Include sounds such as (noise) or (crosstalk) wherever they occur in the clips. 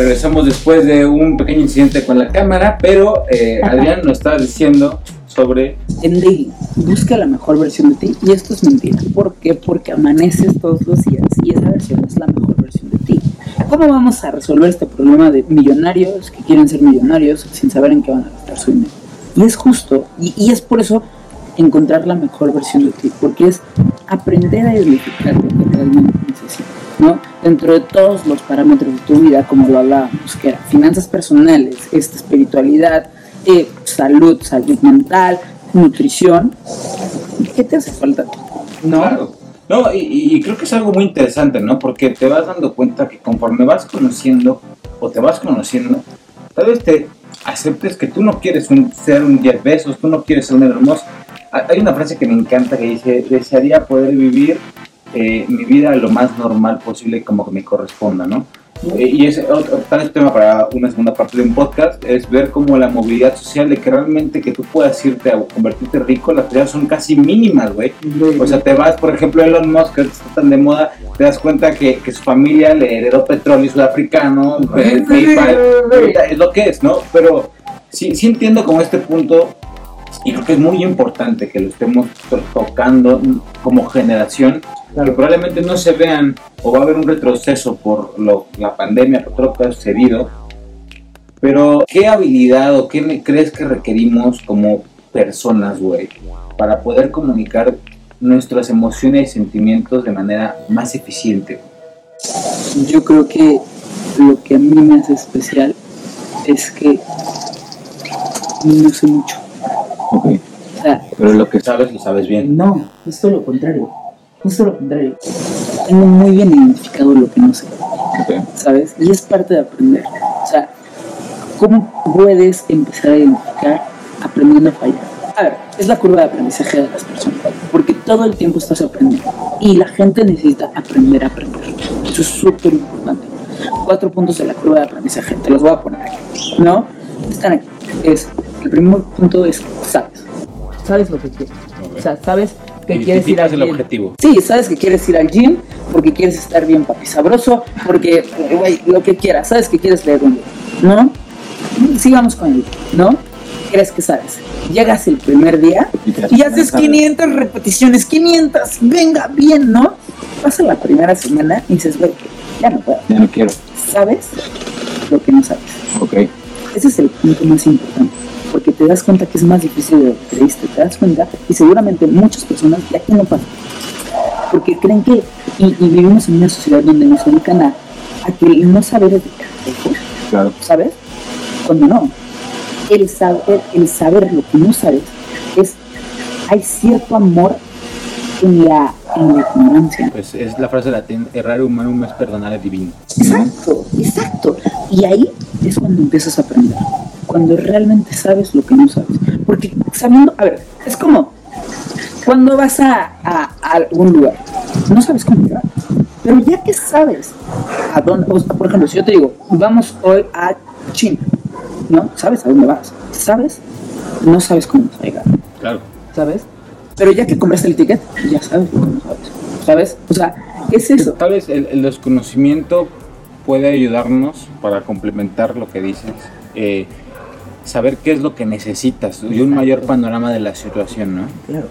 Regresamos después de un pequeño incidente con la cámara, pero eh, Adrián nos estaba diciendo sobre... En Daily, busca la mejor versión de ti y esto es mentira. ¿Por qué? Porque amaneces todos los días y esa versión es la mejor versión de ti. ¿Cómo vamos a resolver este problema de millonarios que quieren ser millonarios sin saber en qué van a gastar su dinero? Y es justo, y, y es por eso encontrar la mejor versión de ti, porque es aprender a identificar lo que realmente necesitas, ¿no? Dentro de todos los parámetros de tu vida, como lo hablábamos, que era finanzas personales, esta espiritualidad, eh, salud, salud mental, nutrición, ¿qué te hace falta? ¿No? Claro. No, y, y creo que es algo muy interesante, ¿no? Porque te vas dando cuenta que conforme vas conociendo o te vas conociendo, tal vez te aceptes que tú no quieres un- ser un Jeff Bezos, tú no quieres ser un. Hay hay una frase que me encanta que dice, desearía poder vivir eh, mi vida lo más normal posible como que me corresponda, ¿no? Eh, y es otro, tal vez tema para una segunda parte de un podcast, es ver cómo la movilidad social de que realmente que tú puedas irte a convertirte rico, las posibilidades son casi mínimas, güey. O sea, te vas, por ejemplo, Elon Musk, que está tan de moda, te das cuenta que, que su familia le heredó petróleo sudafricano, eh, PayPal, es lo que es, ¿no? Pero sí, sí entiendo como este punto, y creo que es muy importante que lo estemos to- tocando como generación, que probablemente no se vean o va a haber un retroceso por lo, la pandemia, por todo lo que ha sucedido. Pero, ¿qué habilidad o qué crees que requerimos como personas, güey, para poder comunicar nuestras emociones y sentimientos de manera más eficiente? Yo creo que lo que a mí me hace especial es que no sé mucho. Ok. O sea, Pero lo que sabes, lo sabes bien. no, es todo lo contrario. Es todo lo contrario. Tengo muy bien identificado lo que no sé, Ok. ¿sabes? Y es parte de aprender. O sea, ¿cómo puedes empezar a identificar aprendiendo a fallar? A ver, es la curva de aprendizaje de las personas, porque todo el tiempo estás aprendiendo y la gente necesita aprender a aprender. Eso es súper importante. Cuatro puntos de la curva de aprendizaje, te los voy a poner aquí, ¿no? Están aquí. Es, el primer punto es, sabes. Sabes lo que quieres. O sea, sabes que quieres ir al el gym. objetivo. Sí, sabes que quieres ir al gym porque quieres estar bien papi sabroso, porque, eh, güey, lo que quieras, sabes que quieres leer un libro, ¿no? Sigamos con el, ¿no? ¿Crees que sabes? Llegas el primer día Y y haces 500 repeticiones, 500, venga, bien, ¿no? Pasa la primera semana y dices, güey, ya no puedo. Ya no quiero. ¿Sabes lo que no sabes? Ok. Ese es el punto más importante, porque te das cuenta que es más difícil de lo que creíste, te das cuenta, y seguramente muchas personas de aquí no pasan, porque creen que, y, y vivimos en una sociedad donde nos dedican a, a que el no saber es Claro. ¿sabes? Cuando no, el saber, el saber lo que no sabes es, hay cierto amor en la, en la ignorancia. Pues es la frase latina, errar humanum es perdonar a divino. Exacto, exacto. Y ahí es cuando empiezas a aprender. Cuando realmente sabes lo que no sabes. Porque sabiendo, a ver, es como cuando vas a, a- a algún lugar, no sabes cómo llegar. Pero ya que sabes a dónde, o sea, por ejemplo, si yo te digo, vamos hoy a China, ¿no? ¿Sabes a dónde vas? ¿Sabes? No sabes cómo vas a llegar. Claro. ¿Sabes? Pero ya que compraste el ticket, ya sabes lo que no sabes. ¿Sabes? O sea, ¿qué es eso? Tal vez el, el desconocimiento puede ayudarnos para complementar lo que dices. eh, saber qué es lo que necesitas y un mayor panorama de la situación, ¿no? Claro.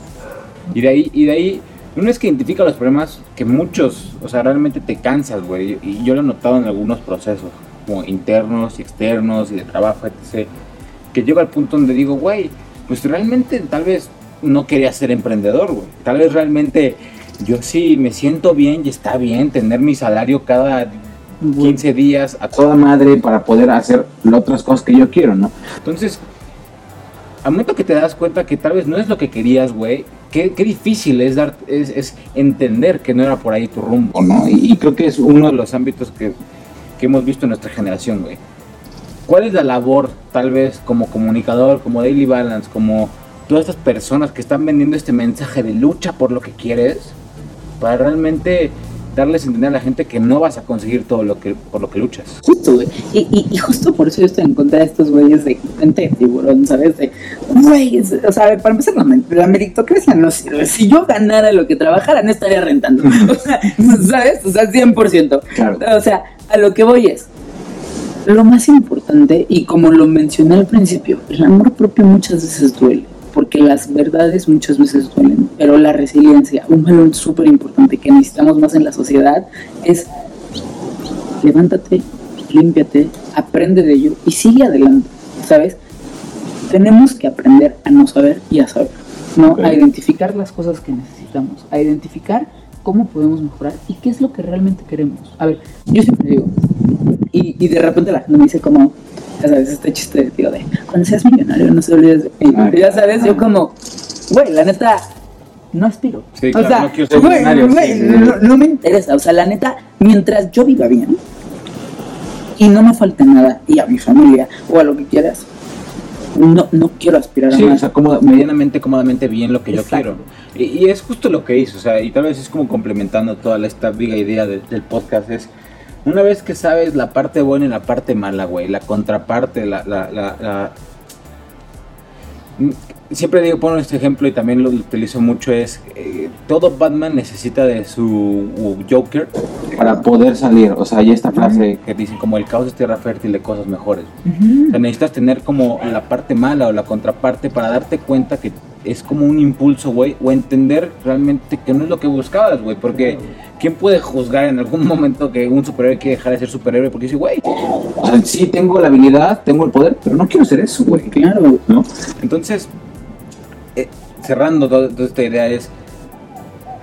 Y de ahí, y de ahí, una vez que identifica los problemas que muchos, o sea, realmente te cansas, güey. Y yo lo he notado en algunos procesos, como internos y externos y de trabajo, etc. Que llego al punto donde digo, güey, pues realmente tal vez no quería ser emprendedor, güey. Tal vez realmente yo sí me siento bien y está bien tener mi salario cada 15 días a toda madre para poder hacer las otras cosas que yo quiero, ¿no? Entonces, al momento que te das cuenta que tal vez no es lo que querías, güey, qué, qué difícil es, dar, es, es entender que no era por ahí tu rumbo, ¿no? Y, y creo que es uno de los ámbitos que, que hemos visto en nuestra generación, güey. ¿Cuál es la labor, tal vez, como comunicador, como Daily Balance, como todas estas personas que están vendiendo este mensaje de lucha por lo que quieres, para realmente darles a entender a la gente que no vas a conseguir todo lo que por lo que luchas? Justo, güey. Y, y, y justo por eso yo estoy en contra de estos güeyes de gente de tiburón, ¿sabes? De, güey, o sea, para empezar, la, mer- la meritocracia no sirve. Si yo ganara lo que trabajara, no estaría rentando. (laughs) O sea, ¿sabes? O sea, 100%. Claro. O sea, a lo que voy es, lo más importante, y como lo mencioné al principio, el amor propio muchas veces duele, las verdades muchas veces duelen, pero la resiliencia, un valor súper importante que necesitamos más en la sociedad, es levántate, límpiate, aprende de ello y sigue adelante, ¿sabes? Tenemos que aprender a no saber y a saber, ¿no? A identificar las cosas que necesitamos, a identificar cómo podemos mejorar y qué es lo que realmente queremos. A ver, yo siempre digo, y, y de repente la gente me dice como, ya sabes, este chiste de tío de, cuando seas millonario no se olvides de mí. Ah. ya sabes, yo como, güey, la neta, no aspiro. Sí, o sea, no quiero ser güey, millonario, güey, sí. no, no me interesa. O sea, la neta, mientras yo viva bien y no me falte nada, y a mi familia, o a lo que quieras, no, no quiero aspirar Sí, a o más. sea, cómoda- medianamente, cómodamente bien lo que yo quiero. Y, y es justo lo que hizo, o sea, y tal vez es como complementando toda esta viga idea de- del podcast, es una vez que sabes la parte buena y la parte mala, güey, la contraparte, la... la, la, la- Mm, Siempre digo, pongo este ejemplo y también lo utilizo mucho, es eh, todo Batman necesita de su uh, Joker para poder salir, o sea, hay esta frase que dicen como el caos es tierra fértil de cosas mejores. O sea, necesitas tener como la parte mala o la contraparte para darte cuenta que es como un impulso, güey, o entender realmente que no es lo que buscabas, güey, porque ¿quién puede juzgar en algún (laughs) momento que un superhéroe quiere dejar de ser superhéroe? Porque dice, güey, o sí tengo la habilidad, tengo el poder, pero no quiero ser eso, güey, Claro, ¿no? Entonces, eh, cerrando toda esta idea es,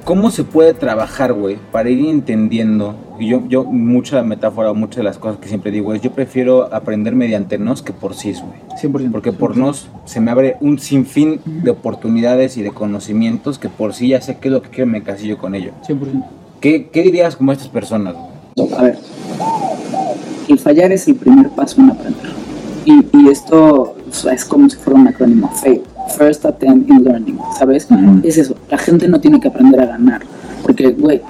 ¿cómo se puede trabajar, güey, para ir entendiendo? Y yo, yo, mucha metáfora, muchas de las cosas que siempre digo es, yo prefiero aprender mediante nos que por sí, güey. 100%. Porque por nos se me abre un sinfín de oportunidades y de conocimientos que por sí ya sé qué es lo que quiero, me encasillo con ello. 100%. ¿Qué, qué dirías como a estas personas? A ver, el fallar es el primer paso en aprender. Y, y esto o sea, es como si fuera un acrónimo, fail, first attempt in learning, ¿sabes? Es eso, la gente no tiene que aprender a ganar, porque, güey,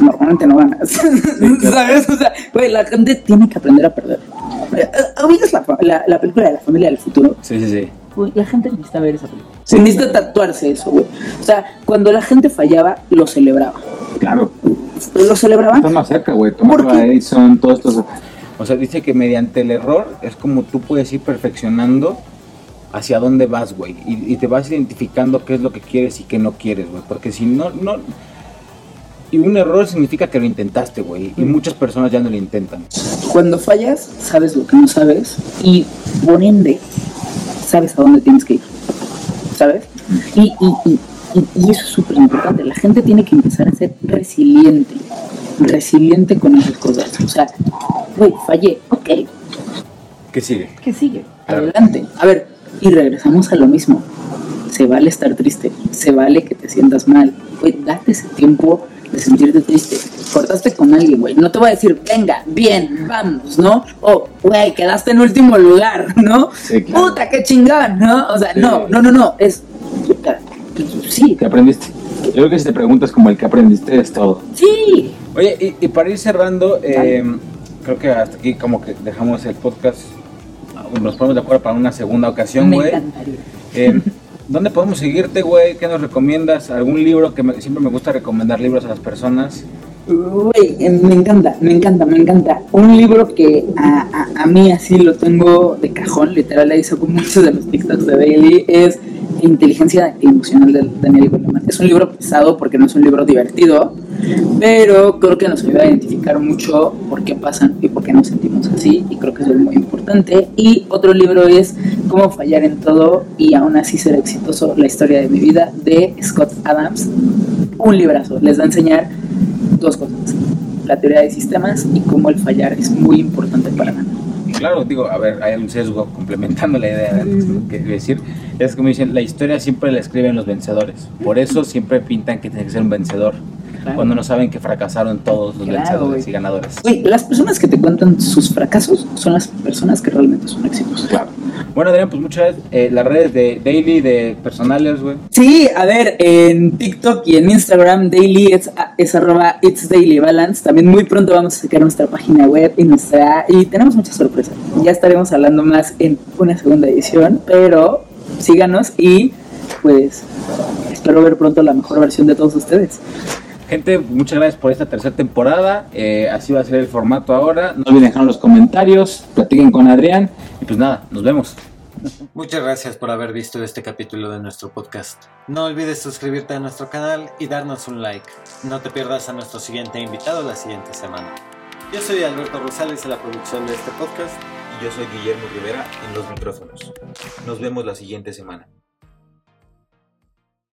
normalmente no ganas, (laughs) ¿sabes? O sea, güey, la gente tiene que aprender a perder. Eh, eh, ¿Ubicas la, la, la película de la familia del futuro? Sí, sí, sí. Güey, la gente necesita ver esa película. Sí. Necesita tatuarse eso, güey. O sea, cuando la gente fallaba, lo celebraba. Claro. Lo celebraban Estás más cerca, güey. Edison, todos estos. O sea, dice que mediante el error es como tú puedes ir perfeccionando hacia dónde vas, güey. Y, y te vas identificando qué es lo que quieres y qué no quieres, güey. Porque si no, no. Y un error significa que lo intentaste, güey. Y muchas personas ya no lo intentan. Cuando fallas, sabes lo que no sabes y por ende sabes a dónde tienes que ir. ¿Sabes? Y, y, y, y- eso es súper importante. La gente tiene que empezar a ser resiliente. Resiliente con esas cosas. O sea, güey, fallé. Ok, ¿Qué sigue? ¿qué sigue? Adelante. A ver, y regresamos a lo mismo. Se vale estar triste. Se vale que te sientas mal. Güey, date ese tiempo de sentirte triste. Cortaste con alguien, güey. No te voy a decir, venga, bien, vamos, ¿no? O, güey, quedaste en último lugar, (laughs) ¿no? Sí, claro. Puta, qué chingón, ¿no? O sea, Sí. no, no, no, no. Es, puta, sí, ¿Qué aprendiste? Yo creo que si te preguntas como el que aprendiste es todo. sí. Oye, y, y para ir cerrando, eh, creo que hasta aquí como que dejamos el podcast. Nos ponemos de acuerdo para una segunda ocasión, Me güey. encantaría. Eh, (laughs) ¿Dónde podemos seguirte, güey? ¿Qué nos recomiendas? ¿Algún libro? Que me- siempre me gusta recomendar libros a las personas. Güey, eh, me encanta, me encanta, me encanta. Un libro que a, a, a mí así lo tengo de cajón, literal, ahí saco (laughs) muchos de los TikToks de Daily, es Inteligencia Emocional de Daniel Goleman. Es un libro pesado porque no es un libro divertido, pero creo que nos ayuda a identificar mucho por qué pasan y por qué nos sentimos así, y creo que eso es muy importante. Y otro libro es Cómo fallar en todo y aún así ser exitoso, la historia de mi vida, de Scott Adams. Un librazo, les va a enseñar dos cosas. La teoría de sistemas y cómo el fallar es muy importante para ganar. Claro, digo, a ver, hay un sesgo complementando la idea de lo que decir. Es como dicen, la historia siempre la escriben los vencedores. Por eso siempre pintan que tiene que ser un vencedor. Claro. Cuando no saben que fracasaron todos los Claro, vencedores y ganadores. Güey, las personas que te cuentan sus fracasos son las personas que realmente son exitosas. Claro. Bueno, Adrián, pues muchas gracias. Eh, las redes de Daily, de personales, güey. Sí, a ver, en TikTok y en Instagram, daily es, es arroba it's daily balance. También muy pronto vamos a sacar nuestra página web y nuestra y tenemos muchas sorpresas. Ya estaremos hablando más en una segunda edición, pero síganos y pues espero ver pronto la mejor versión de todos ustedes. Gente, muchas gracias por esta tercera temporada. Eh, así va a ser el formato ahora. No olviden dejar los comentarios, platiquen con Adrián. Y pues nada, nos vemos. (laughs) Muchas gracias por haber visto este capítulo de nuestro podcast. No olvides suscribirte a nuestro canal y darnos un like. No te pierdas a nuestro siguiente invitado la siguiente semana. Yo soy Alberto Rosales en la producción de este podcast. Yo soy Guillermo Rivera en los micrófonos. Nos vemos la siguiente semana.